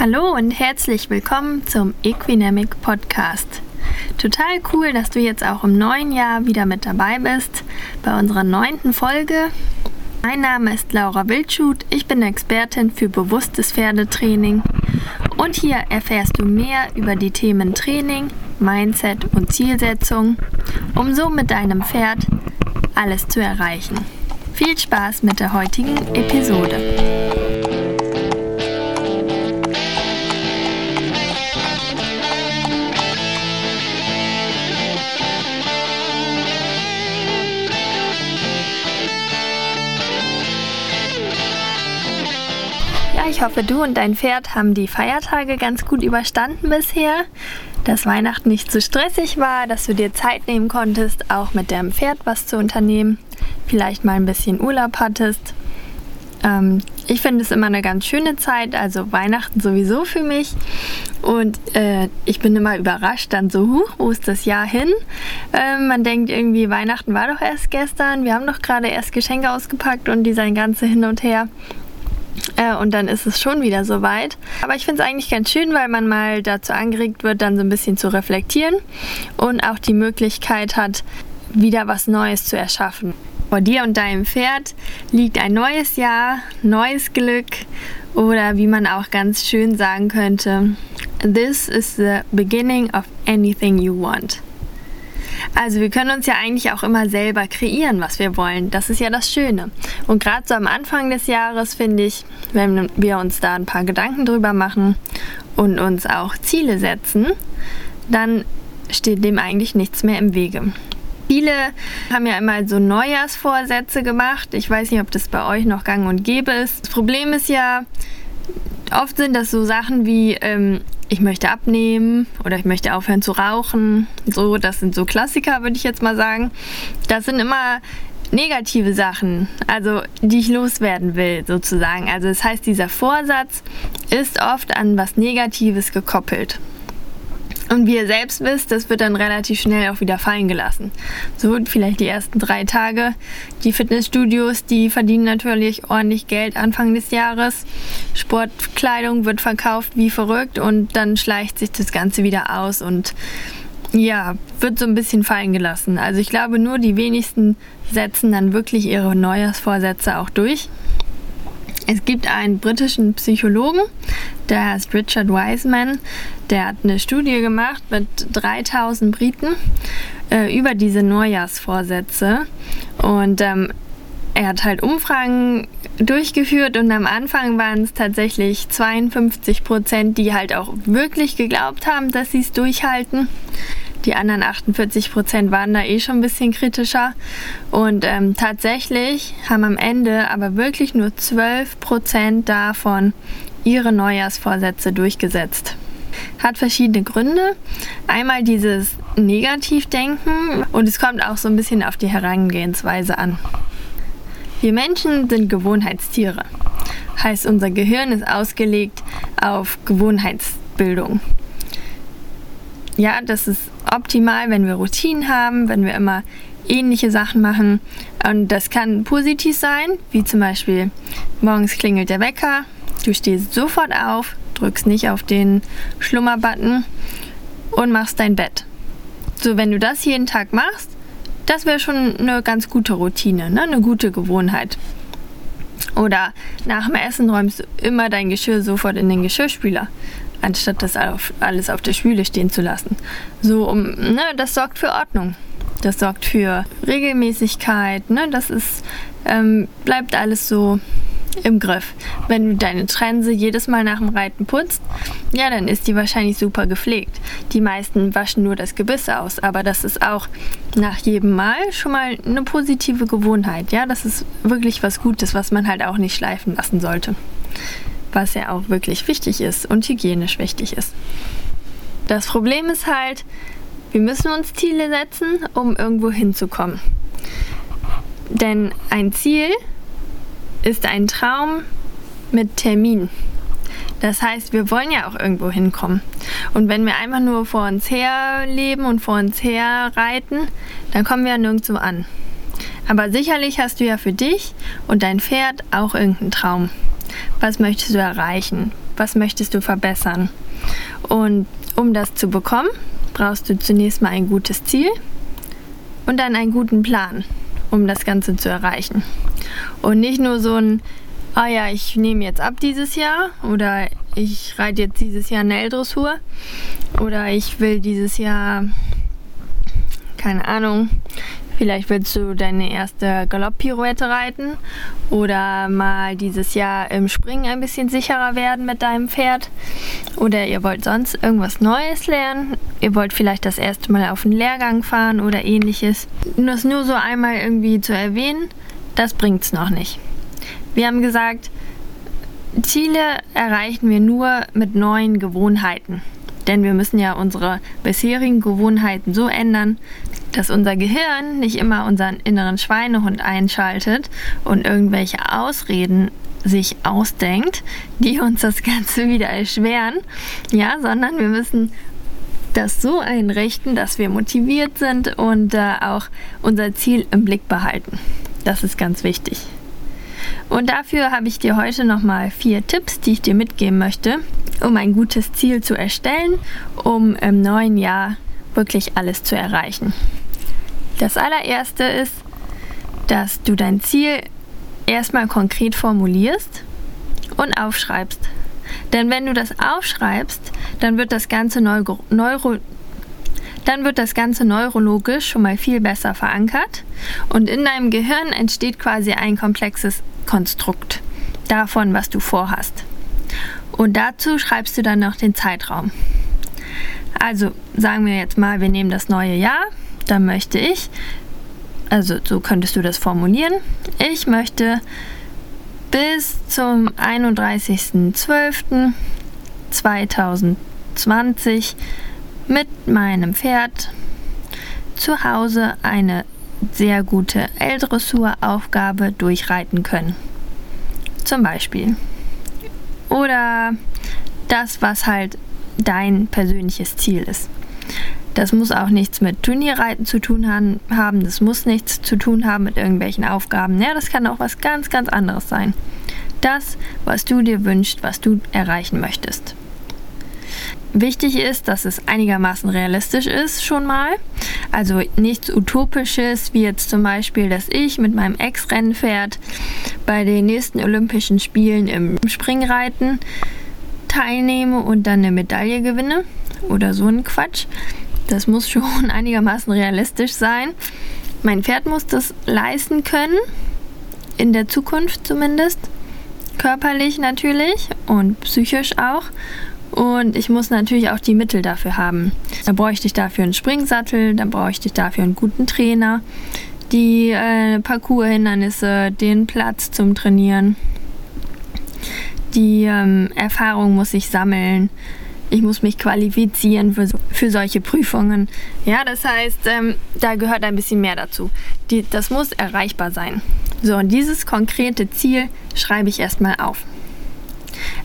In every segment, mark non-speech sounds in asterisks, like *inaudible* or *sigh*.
Hallo und herzlich willkommen zum Equinamic Podcast. Total cool, dass du jetzt auch im neuen Jahr wieder mit dabei bist bei unserer neunten Folge. Mein Name ist Laura Wildschut, ich bin Expertin für bewusstes Pferdetraining und hier erfährst du mehr über die Themen Training, Mindset und Zielsetzung, um so mit deinem Pferd alles zu erreichen. Viel Spaß mit der heutigen Episode. Ich hoffe, du und dein Pferd haben die Feiertage ganz gut überstanden bisher. Dass Weihnachten nicht zu stressig war, dass du dir Zeit nehmen konntest, auch mit deinem Pferd was zu unternehmen. Vielleicht mal ein bisschen Urlaub hattest. Ähm, ich finde es immer eine ganz schöne Zeit, also Weihnachten sowieso für mich. Und äh, ich bin immer überrascht, dann so, huch, wo ist das Jahr hin? Äh, man denkt irgendwie, Weihnachten war doch erst gestern, wir haben doch gerade erst Geschenke ausgepackt und die sein ganze hin und her. Äh, und dann ist es schon wieder soweit. Aber ich finde es eigentlich ganz schön, weil man mal dazu angeregt wird, dann so ein bisschen zu reflektieren und auch die Möglichkeit hat, wieder was Neues zu erschaffen. Vor dir und deinem Pferd liegt ein neues Jahr, neues Glück oder wie man auch ganz schön sagen könnte, This is the beginning of anything you want. Also wir können uns ja eigentlich auch immer selber kreieren, was wir wollen. Das ist ja das Schöne. Und gerade so am Anfang des Jahres finde ich, wenn wir uns da ein paar Gedanken drüber machen und uns auch Ziele setzen, dann steht dem eigentlich nichts mehr im Wege. Viele haben ja immer so Neujahrsvorsätze gemacht. Ich weiß nicht, ob das bei euch noch gang und gäbe ist. Das Problem ist ja, oft sind das so Sachen wie, ähm, ich möchte abnehmen oder ich möchte aufhören zu rauchen. So, das sind so Klassiker, würde ich jetzt mal sagen. Das sind immer negative Sachen, also die ich loswerden will, sozusagen. Also das heißt, dieser Vorsatz ist oft an was Negatives gekoppelt. Und wie ihr selbst wisst, das wird dann relativ schnell auch wieder fallen gelassen. So vielleicht die ersten drei Tage. Die Fitnessstudios, die verdienen natürlich ordentlich Geld Anfang des Jahres. Sportkleidung wird verkauft wie verrückt und dann schleicht sich das Ganze wieder aus und ja, wird so ein bisschen fallen gelassen. Also ich glaube, nur die wenigsten setzen dann wirklich ihre Neujahrsvorsätze auch durch. Es gibt einen britischen Psychologen, der heißt Richard Wiseman, der hat eine Studie gemacht mit 3000 Briten äh, über diese Neujahrsvorsätze und ähm, er hat halt Umfragen durchgeführt und am Anfang waren es tatsächlich 52 Prozent, die halt auch wirklich geglaubt haben, dass sie es durchhalten. Die anderen 48 Prozent waren da eh schon ein bisschen kritischer. Und ähm, tatsächlich haben am Ende aber wirklich nur 12 Prozent davon ihre Neujahrsvorsätze durchgesetzt. Hat verschiedene Gründe. Einmal dieses Negativdenken und es kommt auch so ein bisschen auf die Herangehensweise an. Wir Menschen sind Gewohnheitstiere. Heißt, unser Gehirn ist ausgelegt auf Gewohnheitsbildung. Ja, das ist optimal, wenn wir Routinen haben, wenn wir immer ähnliche Sachen machen. Und das kann positiv sein, wie zum Beispiel morgens klingelt der Wecker, du stehst sofort auf, drückst nicht auf den Schlummerbutton und machst dein Bett. So, wenn du das jeden Tag machst, das wäre schon eine ganz gute Routine, ne? eine gute Gewohnheit. Oder nach dem Essen räumst du immer dein Geschirr sofort in den Geschirrspüler anstatt das auf, alles auf der Spüle stehen zu lassen. So, um, ne, das sorgt für Ordnung. Das sorgt für Regelmäßigkeit, ne, das ist, ähm, bleibt alles so im Griff. Wenn du deine Trense jedes Mal nach dem Reiten putzt, ja, dann ist die wahrscheinlich super gepflegt. Die meisten waschen nur das Gebiss aus, aber das ist auch nach jedem Mal schon mal eine positive Gewohnheit. Ja, das ist wirklich was Gutes, was man halt auch nicht schleifen lassen sollte was ja auch wirklich wichtig ist und hygienisch wichtig ist. Das Problem ist halt, wir müssen uns Ziele setzen, um irgendwo hinzukommen. Denn ein Ziel ist ein Traum mit Termin. Das heißt, wir wollen ja auch irgendwo hinkommen. Und wenn wir einfach nur vor uns her leben und vor uns her reiten, dann kommen wir ja nirgendwo an. Aber sicherlich hast du ja für dich und dein Pferd auch irgendeinen Traum. Was möchtest du erreichen? was möchtest du verbessern. Und um das zu bekommen, brauchst du zunächst mal ein gutes Ziel und dann einen guten Plan, um das Ganze zu erreichen. Und nicht nur so ein, ah ja, ich nehme jetzt ab dieses Jahr oder ich reite jetzt dieses Jahr eine L-Dressur oder ich will dieses Jahr, keine Ahnung, Vielleicht willst du deine erste Galopp-Pirouette reiten oder mal dieses Jahr im Springen ein bisschen sicherer werden mit deinem Pferd. Oder ihr wollt sonst irgendwas Neues lernen. Ihr wollt vielleicht das erste Mal auf einen Lehrgang fahren oder ähnliches. Das nur so einmal irgendwie zu erwähnen, das bringt es noch nicht. Wir haben gesagt, Ziele erreichen wir nur mit neuen Gewohnheiten. Denn wir müssen ja unsere bisherigen Gewohnheiten so ändern, dass unser Gehirn nicht immer unseren inneren Schweinehund einschaltet und irgendwelche Ausreden sich ausdenkt, die uns das Ganze wieder erschweren, ja, sondern wir müssen das so einrichten, dass wir motiviert sind und äh, auch unser Ziel im Blick behalten. Das ist ganz wichtig. Und dafür habe ich dir heute nochmal vier Tipps, die ich dir mitgeben möchte, um ein gutes Ziel zu erstellen, um im neuen Jahr wirklich alles zu erreichen. Das allererste ist, dass du dein Ziel erstmal konkret formulierst und aufschreibst. Denn wenn du das aufschreibst, dann wird das Ganze Neuro, dann wird das Ganze neurologisch schon mal viel besser verankert und in deinem Gehirn entsteht quasi ein komplexes Konstrukt davon, was du vorhast. Und dazu schreibst du dann noch den Zeitraum. Also sagen wir jetzt mal, wir nehmen das neue Jahr, dann möchte ich, also so könntest du das formulieren, ich möchte bis zum 31.12.2020 mit meinem Pferd zu Hause eine sehr gute L-Dressur-Aufgabe durchreiten können. Zum Beispiel. Oder das, was halt dein persönliches Ziel ist. Das muss auch nichts mit Turnierreiten zu tun haben. Das muss nichts zu tun haben mit irgendwelchen Aufgaben. Ja, das kann auch was ganz, ganz anderes sein. Das, was du dir wünschst, was du erreichen möchtest. Wichtig ist, dass es einigermaßen realistisch ist schon mal. Also nichts Utopisches, wie jetzt zum Beispiel, dass ich mit meinem Ex-Rennpferd bei den nächsten Olympischen Spielen im Springreiten teilnehme und dann eine Medaille gewinne. Oder so ein Quatsch. Das muss schon *laughs* einigermaßen realistisch sein. Mein Pferd muss das leisten können. In der Zukunft zumindest. Körperlich natürlich und psychisch auch. Und ich muss natürlich auch die Mittel dafür haben. Da bräuchte ich dafür einen Springsattel, dann bräuchte ich dafür einen guten Trainer, die äh, Parcourshindernisse, den Platz zum Trainieren. Die ähm, Erfahrung muss ich sammeln. Ich muss mich qualifizieren für, für solche Prüfungen. Ja, das heißt, ähm, da gehört ein bisschen mehr dazu. Die, das muss erreichbar sein. So, und dieses konkrete Ziel schreibe ich erstmal auf.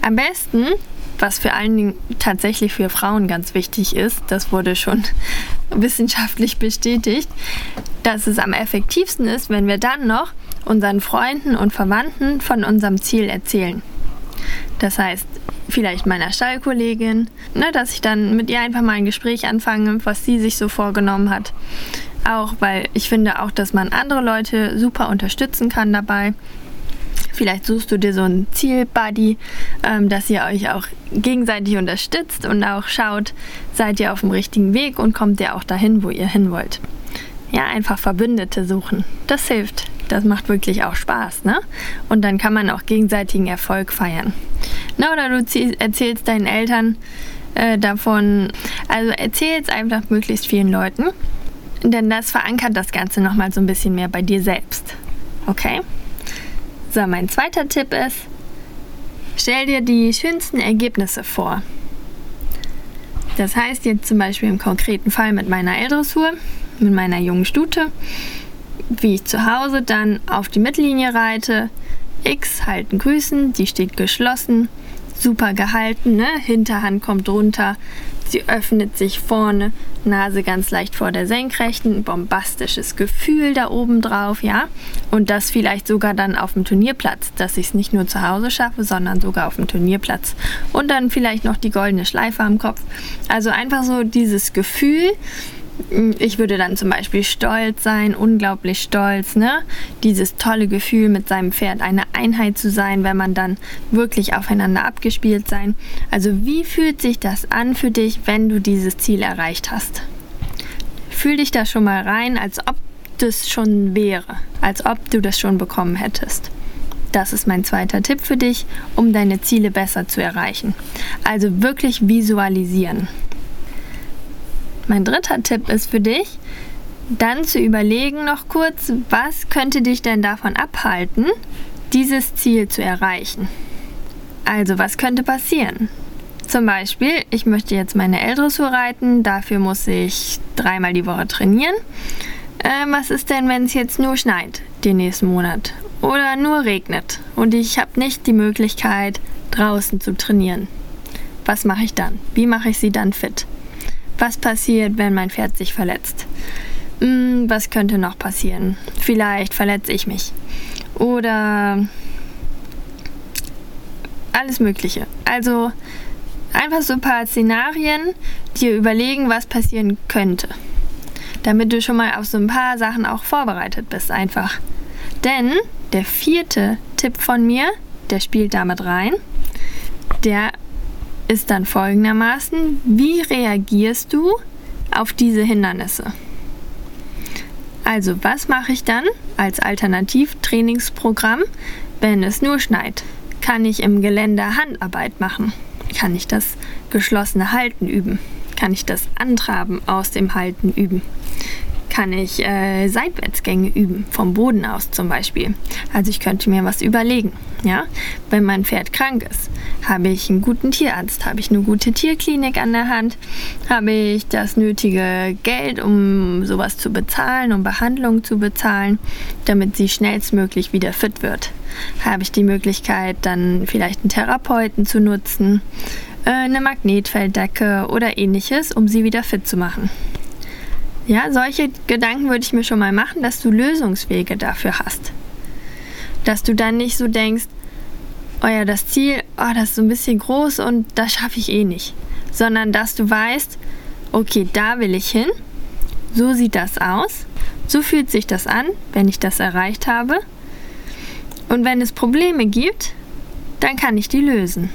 Am besten was vor allen Dingen tatsächlich für Frauen ganz wichtig ist, das wurde schon *laughs* wissenschaftlich bestätigt, dass es am effektivsten ist, wenn wir dann noch unseren Freunden und Verwandten von unserem Ziel erzählen. Das heißt, vielleicht meiner Stallkollegin, ne, dass ich dann mit ihr einfach mal ein Gespräch anfange, was sie sich so vorgenommen hat. Auch weil ich finde auch, dass man andere Leute super unterstützen kann dabei. Vielleicht suchst du dir so ein Zielbuddy, ähm, dass ihr euch auch gegenseitig unterstützt und auch schaut, seid ihr auf dem richtigen Weg und kommt ihr auch dahin, wo ihr hin wollt. Ja, einfach Verbündete suchen. Das hilft. Das macht wirklich auch Spaß, ne? Und dann kann man auch gegenseitigen Erfolg feiern. Na, oder du erzählst deinen Eltern äh, davon. Also erzähl es einfach möglichst vielen Leuten, denn das verankert das Ganze nochmal so ein bisschen mehr bei dir selbst. Okay? So, mein zweiter Tipp ist, stell dir die schönsten Ergebnisse vor. Das heißt jetzt zum Beispiel im konkreten Fall mit meiner L-Dressur, mit meiner jungen Stute, wie ich zu Hause dann auf die Mittellinie reite, X halten grüßen, die steht geschlossen, super gehalten, ne? Hinterhand kommt runter, sie öffnet sich vorne, Nase ganz leicht vor der Senkrechten, bombastisches Gefühl da oben drauf, ja? Und das vielleicht sogar dann auf dem Turnierplatz, dass ich es nicht nur zu Hause schaffe, sondern sogar auf dem Turnierplatz. Und dann vielleicht noch die goldene Schleife am Kopf. Also einfach so dieses Gefühl, ich würde dann zum Beispiel stolz sein, unglaublich stolz, ne? Dieses tolle Gefühl mit seinem Pferd eine Einheit zu sein, wenn man dann wirklich aufeinander abgespielt sein. Also wie fühlt sich das an für dich, wenn du dieses Ziel erreicht hast? Fühl dich da schon mal rein, als ob das schon wäre, als ob du das schon bekommen hättest. Das ist mein zweiter Tipp für dich, um deine Ziele besser zu erreichen. Also wirklich visualisieren. Mein dritter Tipp ist für dich, dann zu überlegen noch kurz, was könnte dich denn davon abhalten, dieses Ziel zu erreichen. Also, was könnte passieren? Zum Beispiel, ich möchte jetzt meine L-Dressur reiten, dafür muss ich dreimal die Woche trainieren. Äh, was ist denn, wenn es jetzt nur schneit den nächsten Monat oder nur regnet und ich habe nicht die Möglichkeit, draußen zu trainieren? Was mache ich dann? Wie mache ich sie dann fit? Was passiert, wenn mein Pferd sich verletzt? Hm, was könnte noch passieren? Vielleicht verletze ich mich. Oder alles Mögliche. Also einfach so ein paar Szenarien, dir überlegen, was passieren könnte. Damit du schon mal auf so ein paar Sachen auch vorbereitet bist, einfach. Denn der vierte Tipp von mir, der spielt damit rein. Der ist dann folgendermaßen, wie reagierst du auf diese Hindernisse? Also, was mache ich dann als Alternativtrainingsprogramm, wenn es nur schneit? Kann ich im Gelände Handarbeit machen? Kann ich das geschlossene Halten üben? Kann ich das Antraben aus dem Halten üben? Kann ich äh, Seitwärtsgänge üben, vom Boden aus zum Beispiel. Also ich könnte mir was überlegen. Ja? Wenn mein Pferd krank ist, habe ich einen guten Tierarzt, habe ich eine gute Tierklinik an der Hand, habe ich das nötige Geld, um sowas zu bezahlen, um Behandlung zu bezahlen, damit sie schnellstmöglich wieder fit wird. Habe ich die Möglichkeit, dann vielleicht einen Therapeuten zu nutzen, äh, eine Magnetfelddecke oder ähnliches, um sie wieder fit zu machen. Ja, solche Gedanken würde ich mir schon mal machen, dass du Lösungswege dafür hast. Dass du dann nicht so denkst, oh ja, das Ziel, oh, das ist so ein bisschen groß und das schaffe ich eh nicht. Sondern dass du weißt, okay, da will ich hin, so sieht das aus, so fühlt sich das an, wenn ich das erreicht habe. Und wenn es Probleme gibt, dann kann ich die lösen.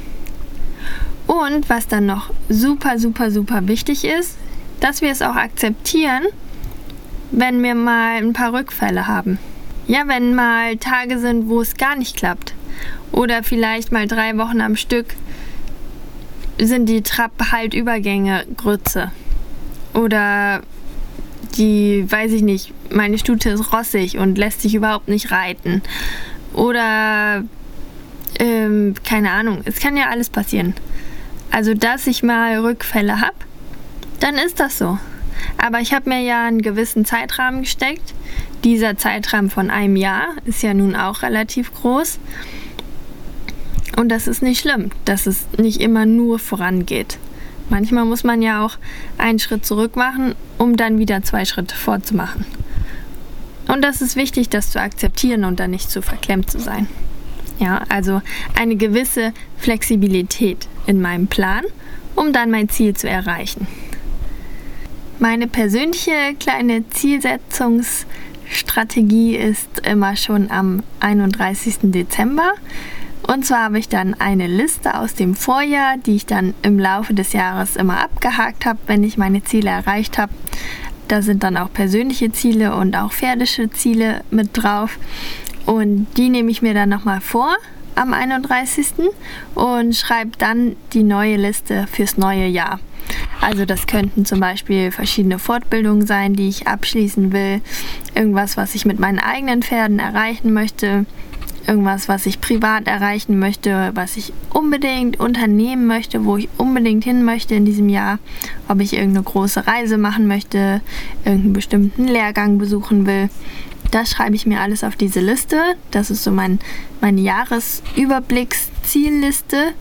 Und was dann noch super, super, super wichtig ist, dass wir es auch akzeptieren, wenn wir mal ein paar Rückfälle haben. Ja, wenn mal Tage sind, wo es gar nicht klappt. Oder vielleicht mal drei Wochen am Stück sind die Trab-Halt-Übergänge Grütze. Oder die, weiß ich nicht, meine Stute ist rossig und lässt sich überhaupt nicht reiten. Oder, ähm, keine Ahnung, es kann ja alles passieren. Also, dass ich mal Rückfälle habe, dann ist das so. Aber ich habe mir ja einen gewissen Zeitrahmen gesteckt. Dieser Zeitrahmen von einem Jahr ist ja nun auch relativ groß. Und das ist nicht schlimm, dass es nicht immer nur vorangeht. Manchmal muss man ja auch einen Schritt zurück machen, um dann wieder zwei Schritte vorzumachen. Und das ist wichtig, das zu akzeptieren und dann nicht zu verklemmt zu sein. Ja, also eine gewisse Flexibilität in meinem Plan, um dann mein Ziel zu erreichen. Meine persönliche kleine Zielsetzungsstrategie ist immer schon am 31. Dezember. Und zwar habe ich dann eine Liste aus dem Vorjahr, die ich dann im Laufe des Jahres immer abgehakt habe, wenn ich meine Ziele erreicht habe. Da sind dann auch persönliche Ziele und auch pferdische Ziele mit drauf. Und die nehme ich mir dann nochmal vor am 31. und schreibe dann die neue Liste fürs neue Jahr. Also das könnten zum Beispiel verschiedene Fortbildungen sein, die ich abschließen will, irgendwas, was ich mit meinen eigenen Pferden erreichen möchte, irgendwas, was ich privat erreichen möchte, was ich unbedingt unternehmen möchte, wo ich unbedingt hin möchte in diesem Jahr, ob ich irgendeine große Reise machen möchte, irgendeinen bestimmten Lehrgang besuchen will. Das schreibe ich mir alles auf diese Liste. Das ist so mein, mein Jahresüberblicksziel Zielliste.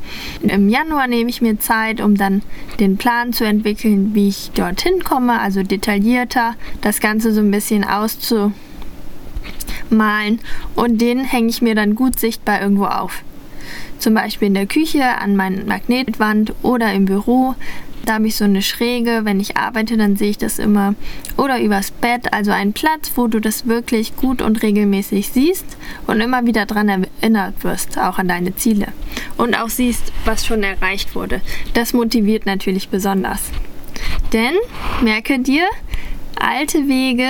Im Januar nehme ich mir Zeit, um dann den Plan zu entwickeln, wie ich dorthin komme, also detaillierter das Ganze so ein bisschen auszumalen. Und den hänge ich mir dann gut sichtbar irgendwo auf. Zum Beispiel in der Küche an meiner Magnetwand oder im Büro da habe ich so eine Schräge. Wenn ich arbeite, dann sehe ich das immer. Oder übers Bett. Also ein Platz, wo du das wirklich gut und regelmäßig siehst und immer wieder daran erinnert wirst, auch an deine Ziele. Und auch siehst, was schon erreicht wurde. Das motiviert natürlich besonders. Denn, merke dir, alte Wege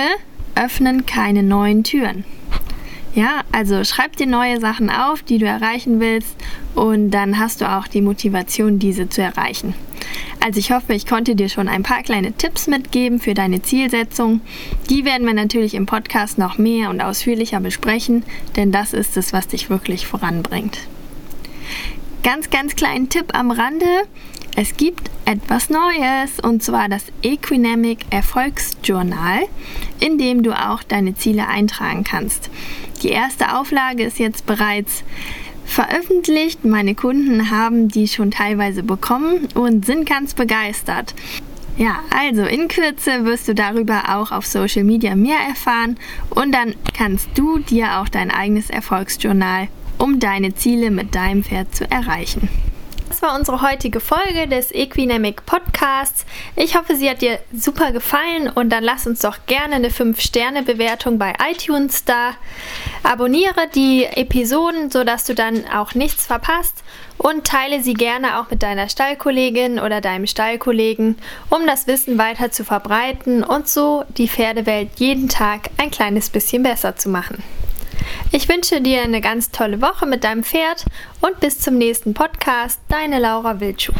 öffnen keine neuen Türen. Ja, also schreib dir neue Sachen auf, die du erreichen willst und dann hast du auch die Motivation, diese zu erreichen. Also ich hoffe, ich konnte dir schon ein paar kleine Tipps mitgeben für deine Zielsetzung. Die werden wir natürlich im Podcast noch mehr und ausführlicher besprechen, denn das ist es, was dich wirklich voranbringt. Ganz, ganz kleinen Tipp am Rande. Es gibt etwas Neues und zwar das Equinamic Erfolgsjournal, in dem du auch deine Ziele eintragen kannst. Die erste Auflage ist jetzt bereits veröffentlicht. Meine Kunden haben die schon teilweise bekommen und sind ganz begeistert. Ja, also in Kürze wirst du darüber auch auf Social Media mehr erfahren und dann kannst du dir auch dein eigenes Erfolgsjournal, um deine Ziele mit deinem Pferd zu erreichen. Das war unsere heutige Folge des Equinamic Podcasts. Ich hoffe, sie hat dir super gefallen und dann lass uns doch gerne eine 5-Sterne-Bewertung bei iTunes da. Abonniere die Episoden, sodass du dann auch nichts verpasst und teile sie gerne auch mit deiner Stallkollegin oder deinem Stallkollegen, um das Wissen weiter zu verbreiten und so die Pferdewelt jeden Tag ein kleines bisschen besser zu machen. Ich wünsche dir eine ganz tolle Woche mit deinem Pferd und bis zum nächsten Podcast. Deine Laura Wildschut.